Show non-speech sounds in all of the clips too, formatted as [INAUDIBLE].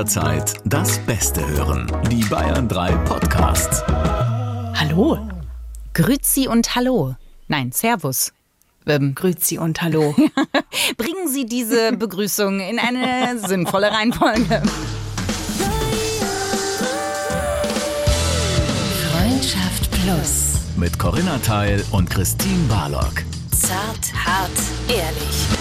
jederzeit das Beste hören. Die Bayern 3 Podcasts. Hallo. Grüzi und Hallo. Nein, Servus. Ähm, Grüzi und Hallo. [LAUGHS] Bringen Sie diese Begrüßung in eine sinnvolle Reihenfolge. Freundschaft Plus. Mit Corinna Teil und Christine Barlock. Zart, hart, ehrlich.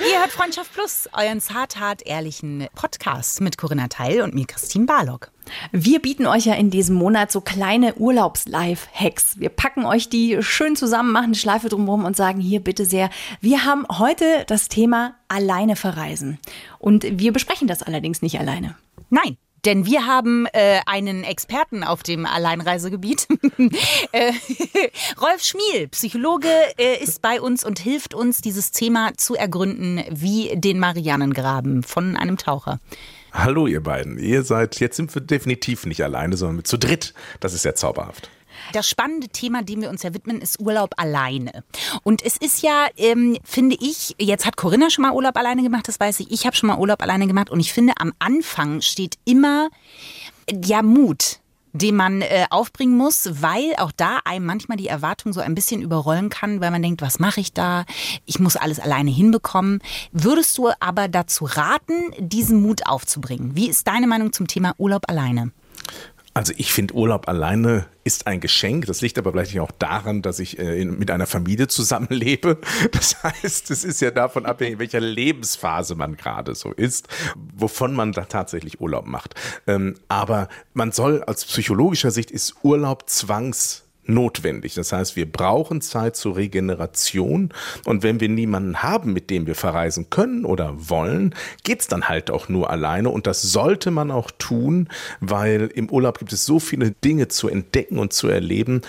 Ihr hört Freundschaft Plus, euren zart, hart, ehrlichen Podcast mit Corinna Teil und mir, Christine Barlock. Wir bieten euch ja in diesem Monat so kleine Urlaubs-Life-Hacks. Wir packen euch die schön zusammen, machen eine Schleife drumherum und sagen hier bitte sehr, wir haben heute das Thema alleine verreisen. Und wir besprechen das allerdings nicht alleine. Nein, denn wir haben äh, einen Experten auf dem Alleinreisegebiet. [LAUGHS] äh, [LAUGHS] Rolf Schmiel, Psychologe, äh, ist bei uns und hilft uns, dieses Thema zu ergründen wie den Marianengraben von einem Taucher. Hallo ihr beiden, ihr seid, jetzt sind wir definitiv nicht alleine, sondern zu dritt. Das ist ja zauberhaft. Das spannende Thema, dem wir uns ja widmen, ist Urlaub alleine. Und es ist ja, ähm, finde ich, jetzt hat Corinna schon mal Urlaub alleine gemacht, das weiß ich. Ich habe schon mal Urlaub alleine gemacht und ich finde, am Anfang steht immer ja Mut den man äh, aufbringen muss, weil auch da einem manchmal die Erwartung so ein bisschen überrollen kann, weil man denkt, was mache ich da? Ich muss alles alleine hinbekommen. Würdest du aber dazu raten, diesen Mut aufzubringen? Wie ist deine Meinung zum Thema Urlaub alleine? Also ich finde Urlaub alleine ist ein Geschenk. Das liegt aber vielleicht auch daran, dass ich äh, mit einer Familie zusammenlebe. [LAUGHS] Das heißt, es ist ja davon abhängig, welcher Lebensphase man gerade so ist, wovon man da tatsächlich Urlaub macht. Ähm, aber man soll aus psychologischer Sicht ist Urlaub zwangs notwendig. Das heißt, wir brauchen Zeit zur Regeneration und wenn wir niemanden haben, mit dem wir verreisen können oder wollen, geht's dann halt auch nur alleine und das sollte man auch tun, weil im Urlaub gibt es so viele Dinge zu entdecken und zu erleben.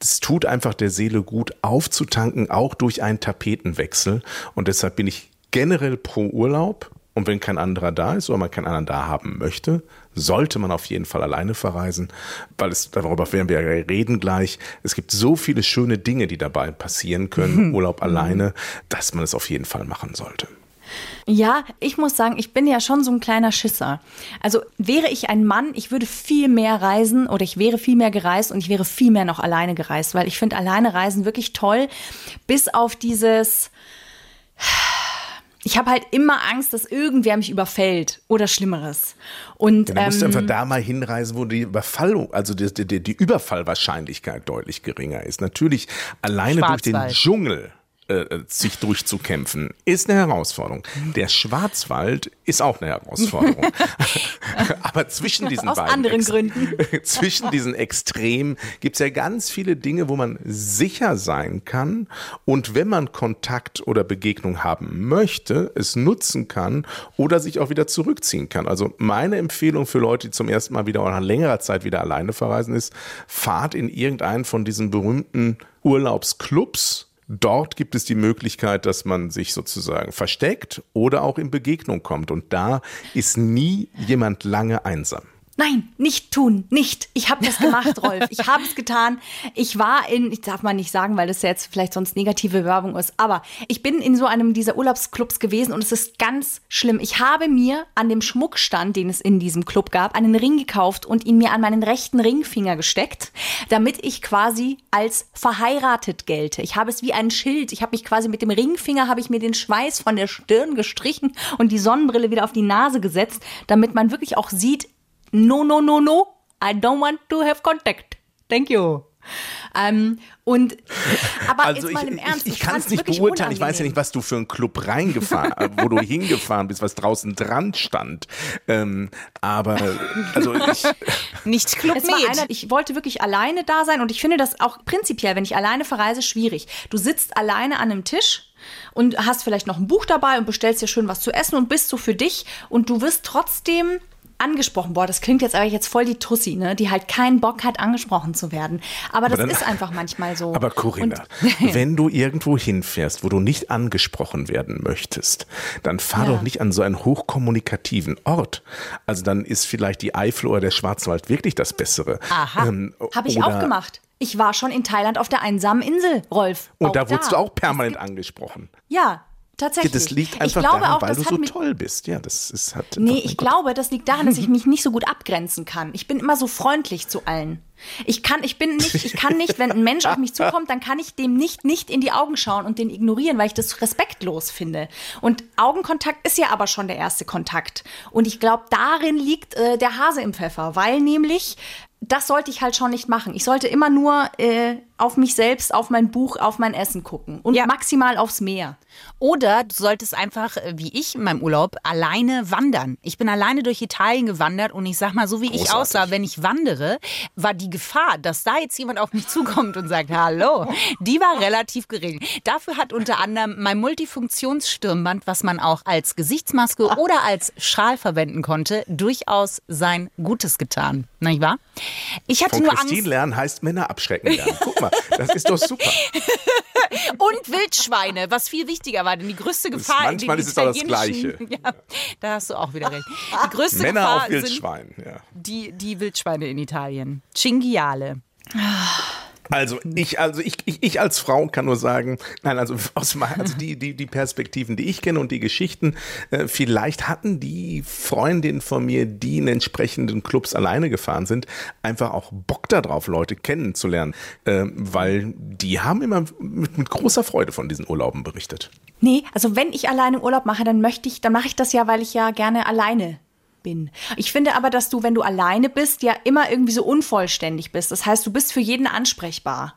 Es tut einfach der Seele gut aufzutanken, auch durch einen Tapetenwechsel und deshalb bin ich generell pro Urlaub und wenn kein anderer da ist oder man keinen anderen da haben möchte, sollte man auf jeden Fall alleine verreisen, weil es, darüber werden wir reden gleich. Es gibt so viele schöne Dinge, die dabei passieren können, Urlaub alleine, dass man es auf jeden Fall machen sollte. Ja, ich muss sagen, ich bin ja schon so ein kleiner Schisser. Also wäre ich ein Mann, ich würde viel mehr reisen oder ich wäre viel mehr gereist und ich wäre viel mehr noch alleine gereist, weil ich finde alleine reisen wirklich toll, bis auf dieses ich habe halt immer Angst, dass irgendwer mich überfällt oder Schlimmeres. Und ja, dann musst du einfach ähm, da mal hinreisen, wo die Überfallung, also die, die, die Überfallwahrscheinlichkeit deutlich geringer ist. Natürlich alleine durch den. Dschungel äh, sich durchzukämpfen, ist eine Herausforderung. Der Schwarzwald ist auch eine Herausforderung. [LAUGHS] Aber zwischen diesen Aus beiden anderen Ex- Gründen. [LAUGHS] zwischen diesen Extremen gibt es ja ganz viele Dinge, wo man sicher sein kann und wenn man Kontakt oder Begegnung haben möchte, es nutzen kann oder sich auch wieder zurückziehen kann. Also meine Empfehlung für Leute, die zum ersten Mal wieder oder nach längerer Zeit wieder alleine verreisen, ist, fahrt in irgendeinen von diesen berühmten Urlaubsclubs. Dort gibt es die Möglichkeit, dass man sich sozusagen versteckt oder auch in Begegnung kommt. Und da ist nie jemand lange einsam. Nein, nicht tun, nicht. Ich habe das gemacht, [LAUGHS] Rolf. Ich habe es getan. Ich war in, ich darf mal nicht sagen, weil das ja jetzt vielleicht sonst negative Werbung ist, aber ich bin in so einem dieser Urlaubsclubs gewesen und es ist ganz schlimm. Ich habe mir an dem Schmuckstand, den es in diesem Club gab, einen Ring gekauft und ihn mir an meinen rechten Ringfinger gesteckt, damit ich quasi als verheiratet gelte. Ich habe es wie ein Schild. Ich habe mich quasi mit dem Ringfinger habe ich mir den Schweiß von der Stirn gestrichen und die Sonnenbrille wieder auf die Nase gesetzt, damit man wirklich auch sieht, no, no, no, no, I don't want to have contact. Thank you. Ähm, und [LAUGHS] aber Also jetzt mal ich, im Ernst, ich, ich kann es nicht beurteilen. Ich weiß ja unangenehm. nicht, was du für einen Club reingefahren, äh, wo du [LAUGHS] hingefahren bist, was draußen dran stand. Ähm, aber also ich, [LAUGHS] Nicht Club Es war einer, ich wollte wirklich alleine da sein und ich finde das auch prinzipiell, wenn ich alleine verreise, schwierig. Du sitzt alleine an einem Tisch und hast vielleicht noch ein Buch dabei und bestellst dir schön was zu essen und bist so für dich und du wirst trotzdem angesprochen. Boah, das klingt jetzt aber jetzt voll die Tussi, ne? die halt keinen Bock hat, angesprochen zu werden. Aber das dann- ist einfach manchmal so. aber Corinna, [LAUGHS] wenn du irgendwo hinfährst, wo du nicht angesprochen werden möchtest, dann fahr Ja. doch nicht an so einen hochkommunikativen Ort. Also dann ist vielleicht die Eifel oder der Schwarzwald wirklich das Bessere. Aha. Ähm, Habe ich auch gemacht. Ich war schon in Thailand auf der einsamen Insel, Rolf. Und da wurdest du auch permanent angesprochen. Ja, Tatsächlich. Das liegt Ich einfach glaube daran, auch, weil das du so toll bist. Ja, das ist hat Nee, ich glaube, das liegt daran, dass ich mich nicht so gut abgrenzen kann. Ich bin immer so freundlich zu allen. Ich kann, ich bin nicht, ich kann nicht, wenn ein Mensch auf mich zukommt, dann kann ich dem nicht, nicht in die Augen schauen und den ignorieren, weil ich das respektlos finde. Und Augenkontakt ist ja aber schon der erste Kontakt. Und ich glaube, darin liegt äh, der Hase im Pfeffer, weil nämlich das sollte ich halt schon nicht machen. Ich sollte immer nur äh, auf mich selbst, auf mein Buch, auf mein Essen gucken und Ja. maximal aufs Meer. Oder du solltest einfach, äh, wie ich in meinem Urlaub, alleine wandern. Ich bin alleine durch Italien gewandert und ich sag mal, so wie ich Großartig. aussah, wenn ich wandere, war die Gefahr, dass da jetzt jemand auf mich zukommt und sagt, hallo, die war relativ gering. Dafür hat unter anderem mein Multifunktionsstirnband, was man auch als Gesichtsmaske oder als Schal verwenden konnte, durchaus sein Gutes getan. Nicht wahr? Ich hatte Von nur Christine Angst. lernen heißt Männer abschrecken lernen. Guck mal, das ist doch super. [LAUGHS] Und Wildschweine, was viel wichtiger war, denn die größte Gefahr manchmal in den ist es auch das italienischen- [LAUGHS] Ja, da hast du auch wieder recht. Die größte Männer Gefahr auf sind Wildschwein. Ja. die, die Wildschweine in Italien. Cinghiale. Also ich, also ich, ich, ich als Frau kann nur sagen, nein, also [LAUGHS] aus also die, die, die Perspektiven, die ich kenne und die Geschichten, äh, vielleicht hatten die Freundinnen von mir, die in entsprechenden Clubs alleine gefahren sind, einfach auch Bock darauf, Leute kennenzulernen, äh, weil die haben immer mit, mit großer Freude von diesen Urlauben berichtet. Nee, also wenn ich alleine Urlaub mache, dann möchte ich, dann mache ich das ja, weil ich ja gerne alleine bin. Ich finde aber, dass du, wenn du alleine bist, ja immer irgendwie so unvollständig bist. Das heißt, du bist für jeden ansprechbar.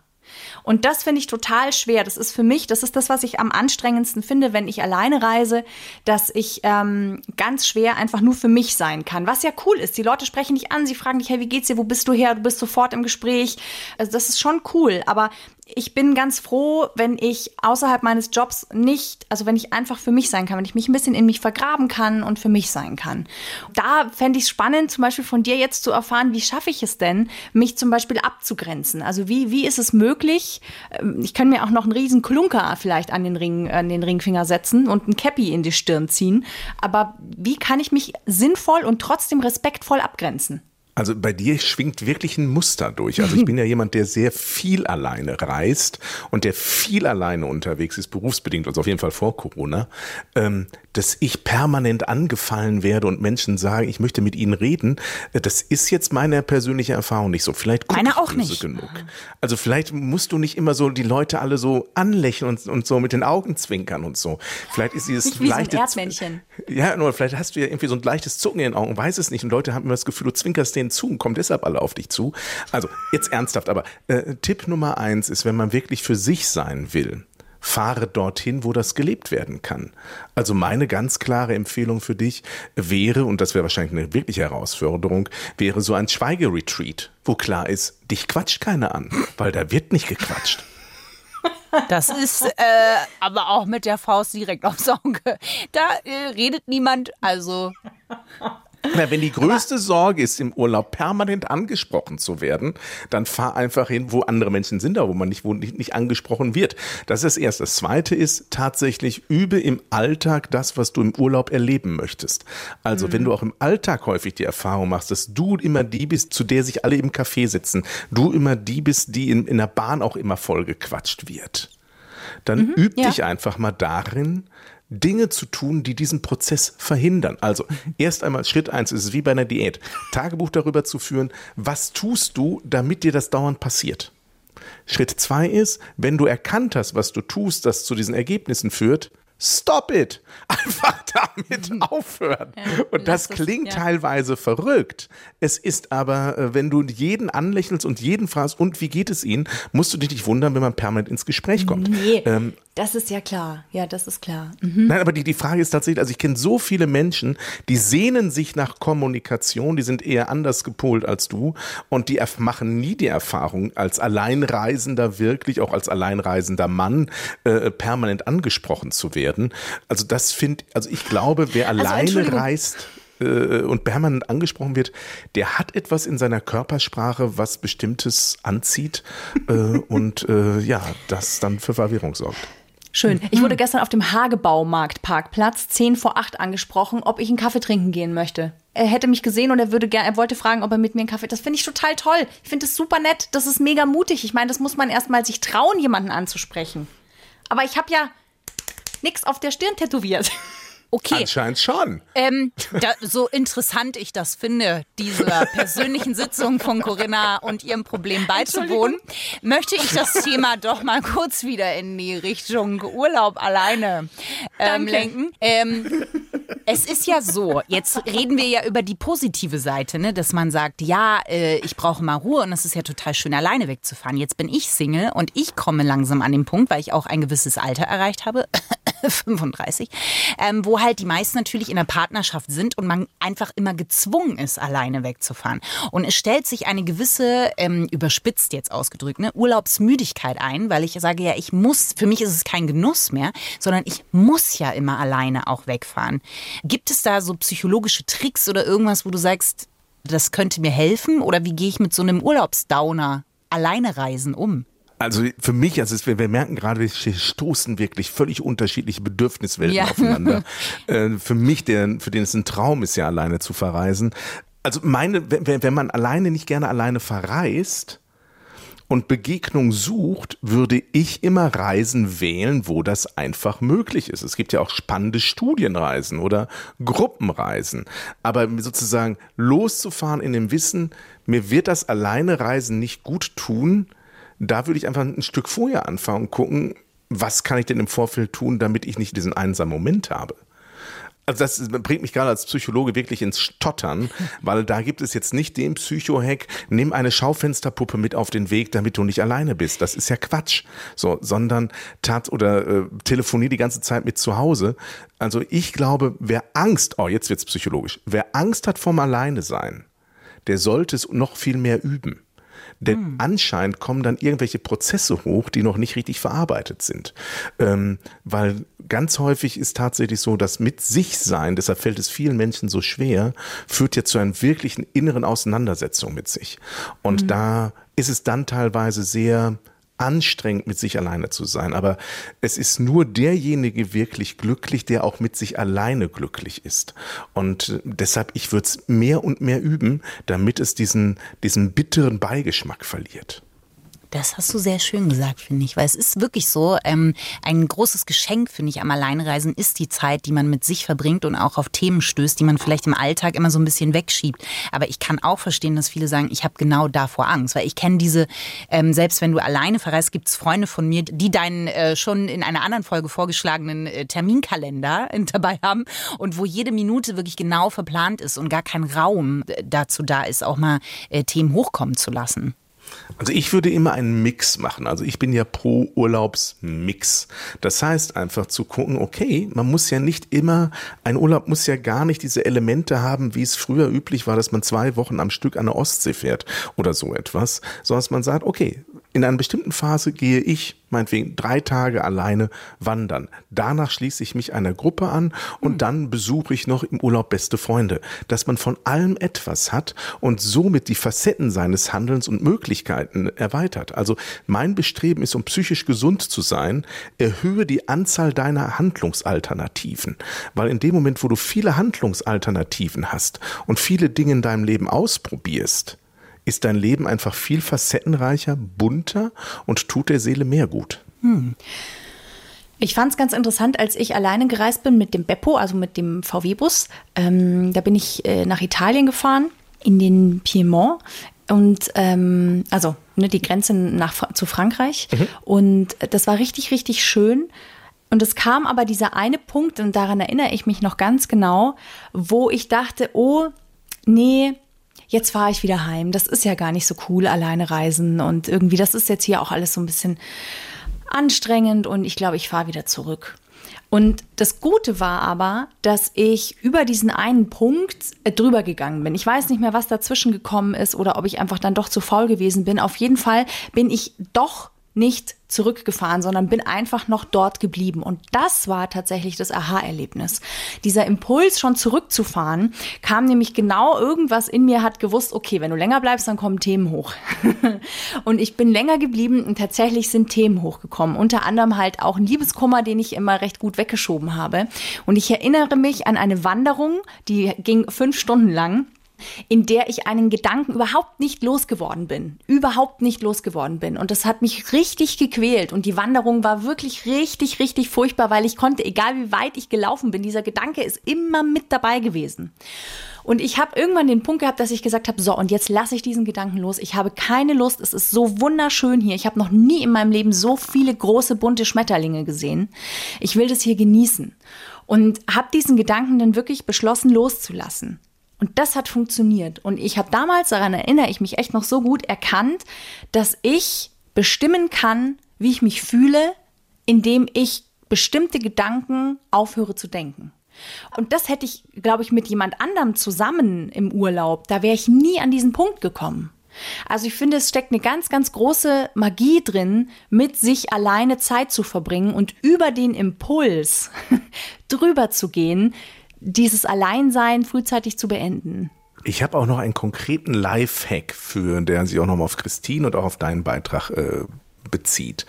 Und das finde ich total schwer. Das ist für mich, das ist das, was ich am anstrengendsten finde, wenn ich alleine reise, dass ich ähm, ganz schwer einfach nur für mich sein kann. Was ja cool ist. Die Leute sprechen dich an, sie fragen dich, hey, wie geht's dir, wo bist du her? Du bist sofort im Gespräch. Also das ist schon cool. Aber ich bin ganz froh, wenn ich außerhalb meines Jobs nicht, also wenn ich einfach für mich sein kann, wenn ich mich ein bisschen in mich vergraben kann und für mich sein kann. Da fände ich es spannend, zum Beispiel von dir jetzt zu erfahren, wie schaffe ich es denn, mich zum Beispiel abzugrenzen? Also wie, wie ist es möglich? Ähm, Ich kann mir auch noch einen riesen Klunker vielleicht an den Ring, an den Ringfinger setzen und ein Cappy in die Stirn ziehen. Aber wie kann ich mich sinnvoll und trotzdem respektvoll abgrenzen? Also bei dir schwingt wirklich ein Muster durch. Also ich [LAUGHS] bin ja jemand, der sehr viel alleine reist und der viel alleine unterwegs ist, berufsbedingt, also auf jeden Fall vor Corona, ähm, dass ich permanent angefallen werde und Menschen sagen, ich möchte mit ihnen reden. Das ist jetzt meine persönliche Erfahrung nicht so. Vielleicht guck Meine auch nicht. genug. Also vielleicht musst du nicht immer so die Leute alle so anlächeln und, und so mit den Augen zwinkern und so. Vielleicht ist dieses Nicht wie so ein leichte Erdmännchen. ja, nur vielleicht hast du ja irgendwie so ein leichtes Zucken in den Augen, weiß es nicht. Und Leute haben immer das Gefühl, du zwinkerst denen und kommen deshalb alle auf dich zu. Also jetzt ernsthaft, aber äh, Tipp Nummer eins ist, wenn man wirklich für sich sein will, fahre dorthin, wo das gelebt werden kann. Also meine ganz klare Empfehlung für dich wäre, und das wäre wahrscheinlich eine wirkliche Herausforderung, wäre so ein Schweigeretreat, wo klar ist, dich quatscht keiner an, weil da wird nicht gequatscht. Das ist äh, aber auch mit der Faust direkt aufs Auge. Da äh, redet niemand, also Na, wenn die größte Sorge ist, im Urlaub permanent angesprochen zu werden, dann fahr einfach hin, wo andere Menschen sind, aber wo man nicht, wo nicht, nicht angesprochen wird. Das ist das Erste. Das Zweite ist tatsächlich übe im Alltag das, was du im Urlaub erleben möchtest. Also wenn du auch im Alltag häufig die Erfahrung machst, dass du immer die bist, zu der sich alle im Café sitzen, du immer die bist, die in, in der Bahn auch immer voll gequatscht wird, dann üb ja. dich einfach mal darin, Dinge zu tun, die diesen Prozess verhindern. Also erst einmal Schritt eins ist es wie bei einer Diät. Tagebuch darüber zu führen, was tust du, damit dir das dauernd passiert. Schritt zwei ist, wenn du erkannt hast, was du tust, das zu diesen Ergebnissen führt, stop it. [LAUGHS] Einfach damit aufhören. Und das lass es, klingt ja. teilweise verrückt. Es ist aber, äh, wenn du jeden anlächelst und jeden fragst, und wie geht es ihnen, musst du dich nicht wundern, wenn man permanent ins Gespräch kommt. Nee, Ähm, das ist ja klar. Ja, das ist klar. Mhm. Nein, aber die, die Frage ist tatsächlich, also ich kenne so viele Menschen, die sehnen sich nach Kommunikation, die sind eher anders gepolt als du und die machen nie die Erfahrung, als Alleinreisender wirklich, auch als alleinreisender Mann, äh, permanent angesprochen zu werden. Also das finde, also ich glaube, wer alleine Also reist, äh, und permanent angesprochen wird, der hat etwas in seiner Körpersprache, was Bestimmtes anzieht äh, [LAUGHS] und äh, ja, das dann für Verwirrung sorgt. Schön. Ich wurde gestern auf dem Hagebaumarkt-Parkplatz 10 vor 8 angesprochen, ob ich einen Kaffee trinken gehen möchte. Er hätte mich gesehen und er würde gerne, er wollte fragen, ob er mit mir einen Kaffee. Das finde ich total toll. Ich finde das super nett. Das ist mega mutig. Ich meine, das muss man erstmal sich trauen, jemanden anzusprechen. Aber ich habe ja nix auf der Stirn tätowiert. [LAUGHS] Okay. Anscheinend schon. Ähm, da, so interessant ich das finde, dieser persönlichen Sitzung von Corinna und ihrem Problem beizuwohnen, möchte ich das Thema doch mal kurz wieder in die Richtung Urlaub alleine ähm, Danke. lenken. Ähm, es ist ja so, jetzt reden wir ja über die positive Seite, ne, dass man sagt, ja, äh, ich brauche mal Ruhe und es ist ja total schön, alleine wegzufahren. Jetzt bin ich Single und ich komme langsam an den Punkt, weil ich auch ein gewisses Alter erreicht habe, 35, ähm, wo halt die meisten natürlich in der Partnerschaft sind und man einfach immer gezwungen ist, alleine wegzufahren. Und es stellt sich eine gewisse, ähm, überspitzt jetzt ausgedrückt, ne, Urlaubsmüdigkeit ein, weil ich sage ja, ich muss, für mich ist es kein Genuss mehr, sondern ich muss ja immer alleine auch wegfahren. Gibt es da so psychologische Tricks oder irgendwas, wo du sagst, das könnte mir helfen? Oder wie gehe ich mit so einem Urlaubsdowner alleine reisen um? Also für mich, also wir, wir merken gerade, wir stoßen wirklich völlig unterschiedliche Bedürfniswelten Ja. aufeinander. [LAUGHS] äh, für mich, der, für den es ein Traum ist, ja alleine zu verreisen. Also meine, wenn, wenn man alleine nicht gerne alleine verreist und Begegnung sucht, würde ich immer Reisen wählen, wo das einfach möglich ist. Es gibt ja auch spannende Studienreisen oder Gruppenreisen. Aber sozusagen loszufahren in dem Wissen, mir wird das alleine Reisen nicht gut tun, da würde ich einfach ein Stück vorher anfangen und gucken, was kann ich denn im Vorfeld tun, damit ich nicht diesen einsamen Moment habe. Also das bringt mich gerade als Psychologe wirklich ins Stottern, [LAUGHS] weil da gibt es jetzt nicht den Psycho-Hack, nimm eine Schaufensterpuppe mit auf den Weg, damit du nicht alleine bist. Das ist ja Quatsch. So, sondern tat oder äh, telefonier die ganze Zeit mit zu Hause. Also ich glaube, wer Angst, oh, jetzt wird's psychologisch, wer Angst hat vom Alleine sein, der sollte es noch viel mehr üben. Denn anscheinend kommen dann irgendwelche Prozesse hoch, die noch nicht richtig verarbeitet sind. Ähm, weil ganz häufig ist tatsächlich so, dass mit sich sein, deshalb fällt es vielen Menschen so schwer, führt ja zu einer wirklichen inneren Auseinandersetzung mit sich. Und da ist es dann teilweise sehr anstrengend, mit sich alleine zu sein. Aber es ist nur derjenige wirklich glücklich, der auch mit sich alleine glücklich ist. Und deshalb, ich würde es mehr und mehr üben, damit es diesen, diesen bitteren Beigeschmack verliert. Das hast du sehr schön gesagt, finde ich, weil es ist wirklich so, ähm, ein großes Geschenk, finde ich, am Alleinreisen ist die Zeit, die man mit sich verbringt und auch auf Themen stößt, die man vielleicht im Alltag immer so ein bisschen wegschiebt. Aber ich kann auch verstehen, dass viele sagen, ich habe genau davor Angst, weil ich kenne diese, ähm, selbst wenn du alleine verreist, gibt es Freunde von mir, die deinen äh, schon in einer anderen Folge vorgeschlagenen äh, Terminkalender [LAUGHS] dabei haben und wo jede Minute wirklich genau verplant ist und gar kein Raum äh, dazu da ist, auch mal äh, Themen hochkommen zu lassen. Also ich würde immer einen Mix machen. Also ich bin ja pro Urlaubsmix. Das heißt einfach zu gucken, okay, man muss ja nicht immer, ein Urlaub muss ja gar nicht diese Elemente haben, wie es früher üblich war, dass man zwei Wochen am Stück an der Ostsee fährt oder so etwas, sondern dass man sagt, okay, in einer bestimmten Phase gehe ich meinetwegen drei Tage alleine wandern. Danach schließe ich mich einer Gruppe an und dann besuche ich noch im Urlaub beste Freunde. Dass man von allem etwas hat und somit die Facetten seines Handelns und Möglichkeiten erweitert. Also mein Bestreben ist, um psychisch gesund zu sein, erhöhe die Anzahl deiner Handlungsalternativen. Weil in dem Moment, wo du viele Handlungsalternativen hast und viele Dinge in deinem Leben ausprobierst, ist dein Leben einfach viel facettenreicher, bunter und tut der Seele mehr gut. Ich fand es ganz interessant, als ich alleine gereist bin mit dem Beppo, also mit dem VW-Bus. Ähm, da bin ich äh, nach Italien gefahren, in den Piemont. Und ähm, also ne, die Grenze nach, zu Frankreich. Und das war richtig, richtig schön. Und es kam aber dieser eine Punkt, und daran erinnere ich mich noch ganz genau, wo ich dachte, oh, nee, jetzt fahre ich wieder heim. Das ist ja gar nicht so cool, alleine reisen. Und irgendwie, das ist jetzt hier auch alles so ein bisschen anstrengend und ich glaube, ich fahre wieder zurück. Und das Gute war aber, dass ich über diesen einen Punkt äh, drüber gegangen bin. Ich weiß nicht mehr, was dazwischen gekommen ist oder ob ich einfach dann doch zu faul gewesen bin. Auf jeden Fall bin ich doch nicht zurückgefahren, sondern bin einfach noch dort geblieben. Und das war tatsächlich das Aha-Erlebnis. Dieser Impuls, schon zurückzufahren, kam nämlich genau irgendwas in mir, hat gewusst, okay, wenn du länger bleibst, dann kommen Themen hoch. [LAUGHS] und ich bin länger geblieben und tatsächlich sind Themen hochgekommen. Unter anderem halt auch ein Liebeskummer, den ich immer recht gut weggeschoben habe. Und ich erinnere mich an eine Wanderung, die ging fünf Stunden lang in der ich einen Gedanken überhaupt nicht losgeworden bin. Überhaupt nicht losgeworden bin. Und das hat mich richtig gequält. Und die Wanderung war wirklich richtig, richtig furchtbar, weil ich konnte, egal wie weit ich gelaufen bin, dieser Gedanke ist immer mit dabei gewesen. Und ich habe irgendwann den Punkt gehabt, dass ich gesagt habe, so, und jetzt lasse ich diesen Gedanken los. Ich habe keine Lust. Es ist so wunderschön hier. Ich habe noch nie in meinem Leben so viele große, bunte Schmetterlinge gesehen. Ich will das hier genießen. Und habe diesen Gedanken dann wirklich beschlossen loszulassen. Und das hat funktioniert. Und ich habe damals, daran erinnere ich mich echt noch so gut, erkannt, dass ich bestimmen kann, wie ich mich fühle, indem ich bestimmte Gedanken aufhöre zu denken. Und das hätte ich, glaube ich, mit jemand anderem zusammen im Urlaub, da wäre ich nie an diesen Punkt gekommen. Also ich finde, es steckt eine ganz, ganz große Magie drin, mit sich alleine Zeit zu verbringen und über den Impuls [LAUGHS] drüber zu gehen, dieses Alleinsein frühzeitig zu beenden. Ich habe auch noch einen konkreten Lifehack für, der sich auch nochmal auf Christine und auch auf deinen Beitrag äh, bezieht.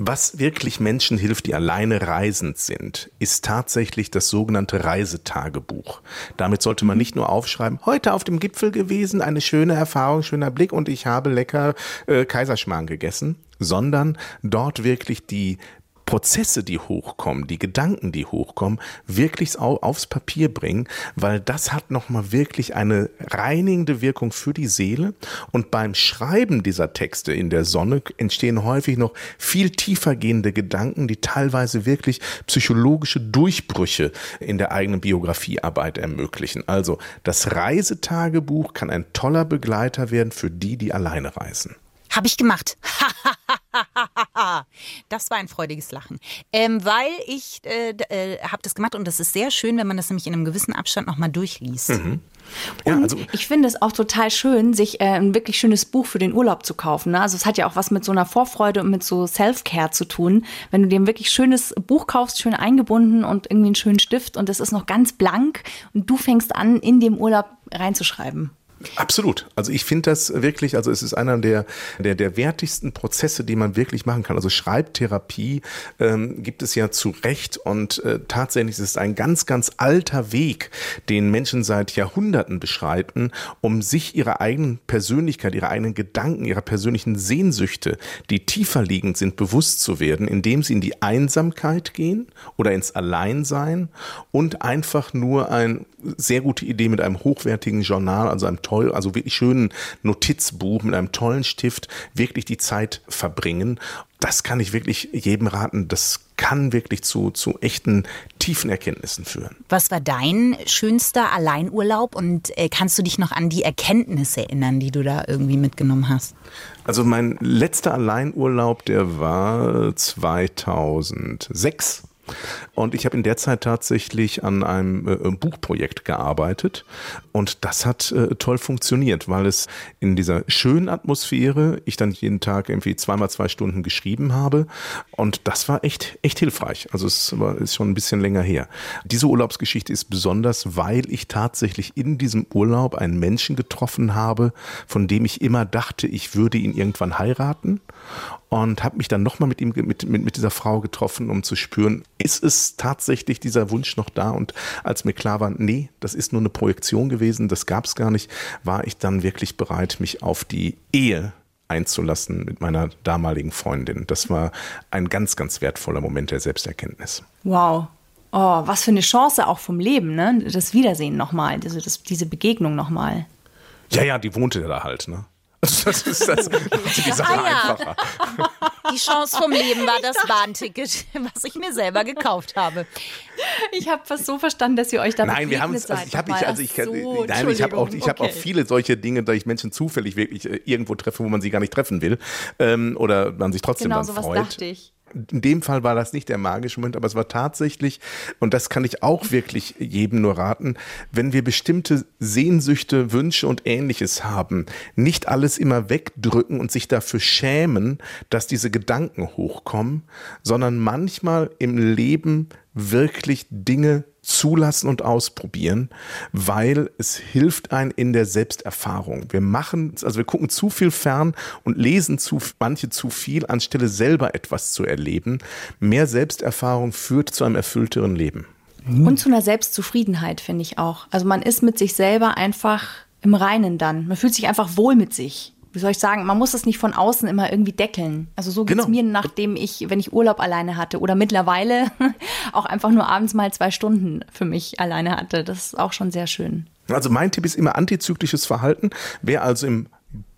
Was wirklich Menschen hilft, die alleine reisend sind, ist tatsächlich das sogenannte Reisetagebuch. Damit sollte man nicht nur aufschreiben, heute auf dem Gipfel gewesen, eine schöne Erfahrung, schöner Blick und ich habe lecker äh, Kaiserschmarrn gegessen, sondern dort wirklich die Prozesse, die hochkommen, die Gedanken, die hochkommen, wirklich aufs Papier bringen, weil das hat nochmal wirklich eine reinigende Wirkung für die Seele. Und beim Schreiben dieser Texte in der Sonne entstehen häufig noch viel tiefer gehende Gedanken, die teilweise wirklich psychologische Durchbrüche in der eigenen Biografiearbeit ermöglichen. Also das Reisetagebuch kann ein toller Begleiter werden für die, die alleine reisen. Habe ich gemacht. [LAUGHS] das war ein freudiges Lachen. Ähm, weil ich äh, äh, habe das gemacht und das ist sehr schön, wenn man das nämlich in einem gewissen Abstand nochmal durchliest. Mhm. Ja, und also ich finde es auch total schön, sich äh, ein wirklich schönes Buch für den Urlaub zu kaufen. Ne? Also es hat ja auch was mit so einer Vorfreude und mit so Self-Care zu tun. Wenn du dir ein wirklich schönes Buch kaufst, schön eingebunden und irgendwie einen schönen Stift und es ist noch ganz blank und du fängst an, in dem Urlaub reinzuschreiben. Absolut. Also ich finde das wirklich, also es ist einer der, der, der wertigsten Prozesse, die man wirklich machen kann. Also Schreibtherapie ähm, gibt es ja zu Recht und äh, tatsächlich ist es ein ganz, ganz alter Weg, den Menschen seit Jahrhunderten beschreiten, um sich ihrer eigenen Persönlichkeit, ihrer eigenen Gedanken, ihrer persönlichen Sehnsüchte, die tiefer liegend sind, bewusst zu werden, indem sie in die Einsamkeit gehen oder ins Alleinsein und einfach nur eine sehr gute Idee mit einem hochwertigen Journal, also einem toll, also wirklich schönen Notizbuch mit einem tollen Stift wirklich die Zeit verbringen. Das kann ich wirklich jedem raten. Das kann wirklich zu, zu echten tiefen Erkenntnissen führen. Was war dein schönster Alleinurlaub und äh, kannst du dich noch an die Erkenntnisse erinnern, die du da irgendwie mitgenommen hast? Also mein letzter Alleinurlaub, der war 2006 und ich habe in der Zeit tatsächlich an einem äh, Buchprojekt gearbeitet und das hat äh, toll funktioniert, weil es in dieser schönen Atmosphäre ich dann jeden Tag irgendwie zweimal zwei Stunden geschrieben habe und das war echt echt hilfreich. Also es war, ist schon ein bisschen länger her. Diese Urlaubsgeschichte ist besonders, weil ich tatsächlich in diesem Urlaub einen Menschen getroffen habe, von dem ich immer dachte, ich würde ihn irgendwann heiraten und habe mich dann nochmal mit ihm, mit, mit, mit dieser Frau getroffen, um zu spüren, ist es tatsächlich dieser Wunsch noch da? Und als mir klar war, nee, das ist nur eine Projektion gewesen, das gab es gar nicht, war ich dann wirklich bereit, mich auf die Ehe einzulassen mit meiner damaligen Freundin. Das war ein ganz, ganz wertvoller Moment der Selbsterkenntnis. Wow. Oh, was für eine Chance auch vom Leben, ne? Das Wiedersehen nochmal, also das, diese Begegnung nochmal. Ja, ja, die wohnte da halt, ne? Also [LAUGHS] das ist das, macht die Sache ah, ja. einfacher. Die Chance vom Leben war das Bahnticket, [LAUGHS] was ich mir selber gekauft habe. Ich habe fast so verstanden, dass ihr euch da Nein, wir haben es. Also ich habe ich, also ich, so, nein, ich habe auch, ich okay. habe auch viele solche Dinge, da ich Menschen zufällig wirklich äh, irgendwo treffe, wo man sie gar nicht treffen will, ähm, oder man sich trotzdem genau, dann freut. Genau, dachte ich in dem Fall war das nicht der magische Moment, aber es war tatsächlich, und das kann ich auch wirklich jedem nur raten, wenn wir bestimmte Sehnsüchte, Wünsche und ähnliches haben, nicht alles immer wegdrücken und sich dafür schämen, dass diese Gedanken hochkommen, sondern manchmal im Leben wirklich Dinge zulassen und ausprobieren, weil es hilft ein in der Selbsterfahrung. Wir machen, also wir gucken zu viel fern und lesen zu, manche zu viel, anstelle selber etwas zu erleben. Mehr Selbsterfahrung führt zu einem erfüllteren Leben. Und zu einer Selbstzufriedenheit, finde ich auch. Also man ist mit sich selber einfach im Reinen dann. Man fühlt sich einfach wohl mit sich. Wie soll ich sagen, man muss es nicht von außen immer irgendwie deckeln. Also so geht's Genau. mir, nachdem ich, wenn ich Urlaub alleine hatte oder mittlerweile [LAUGHS] auch einfach nur abends mal zwei Stunden für mich alleine hatte. Das ist auch schon sehr schön. Also mein Tipp ist immer antizyklisches Verhalten. Wer also im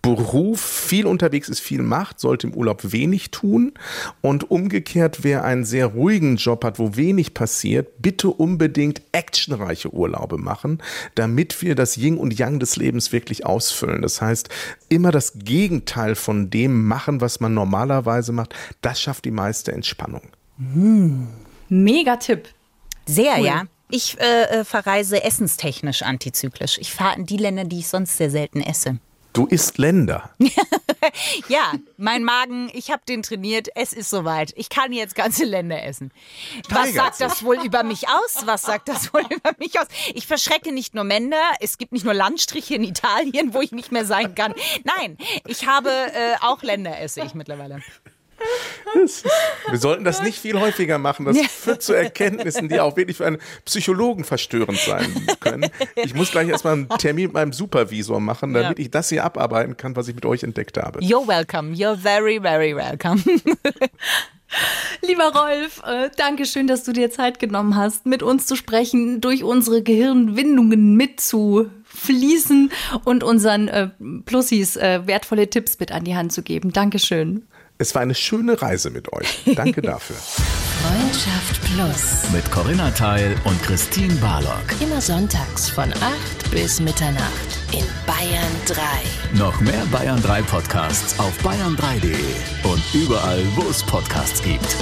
Beruf viel unterwegs ist, viel macht, sollte im Urlaub wenig tun. Und umgekehrt, wer einen sehr ruhigen Job hat, wo wenig passiert, bitte unbedingt actionreiche Urlaube machen, damit wir das Yin und Yang des Lebens wirklich ausfüllen. Das heißt, immer das Gegenteil von dem machen, was man normalerweise macht. Das schafft die meiste Entspannung. Mega Tipp. Sehr, ja. Ich äh, äh, verreise essenstechnisch antizyklisch. Ich fahre in die Länder, die ich sonst sehr selten esse. Du isst Länder. [LAUGHS] Ja, mein Magen, ich habe den trainiert, es ist soweit. Ich kann jetzt ganze Länder essen. Was sagt das wohl über mich aus? Was sagt das wohl [LAUGHS] über mich aus? Ich verschrecke nicht nur Männer, es gibt nicht nur Landstriche in Italien, wo ich nicht mehr sein kann. Nein, ich habe äh, auch Länder esse ich mittlerweile. Wir sollten das nicht viel häufiger machen. Das führt zu Erkenntnissen, die auch wirklich für einen Psychologen verstörend sein können. Ich muss gleich erstmal einen Termin mit meinem Supervisor machen, damit Ja. ich das hier abarbeiten kann, was ich mit euch entdeckt habe. You're welcome, you're very, very welcome. [LAUGHS] Lieber Rolf, äh, danke schön, dass du dir Zeit genommen hast, mit uns zu sprechen, durch unsere Gehirnwindungen mitzufließen und unseren äh, Plussis äh, wertvolle Tipps mit an die Hand zu geben. Dankeschön. Es war eine schöne Reise mit euch. Danke [LAUGHS] dafür. Freundschaft Plus. Mit Corinna Teil und Christine Barlock. Immer sonntags von 8 bis Mitternacht in Bayern 3. Noch mehr Bayern 3 Podcasts auf bayern3.de und überall, wo es Podcasts gibt.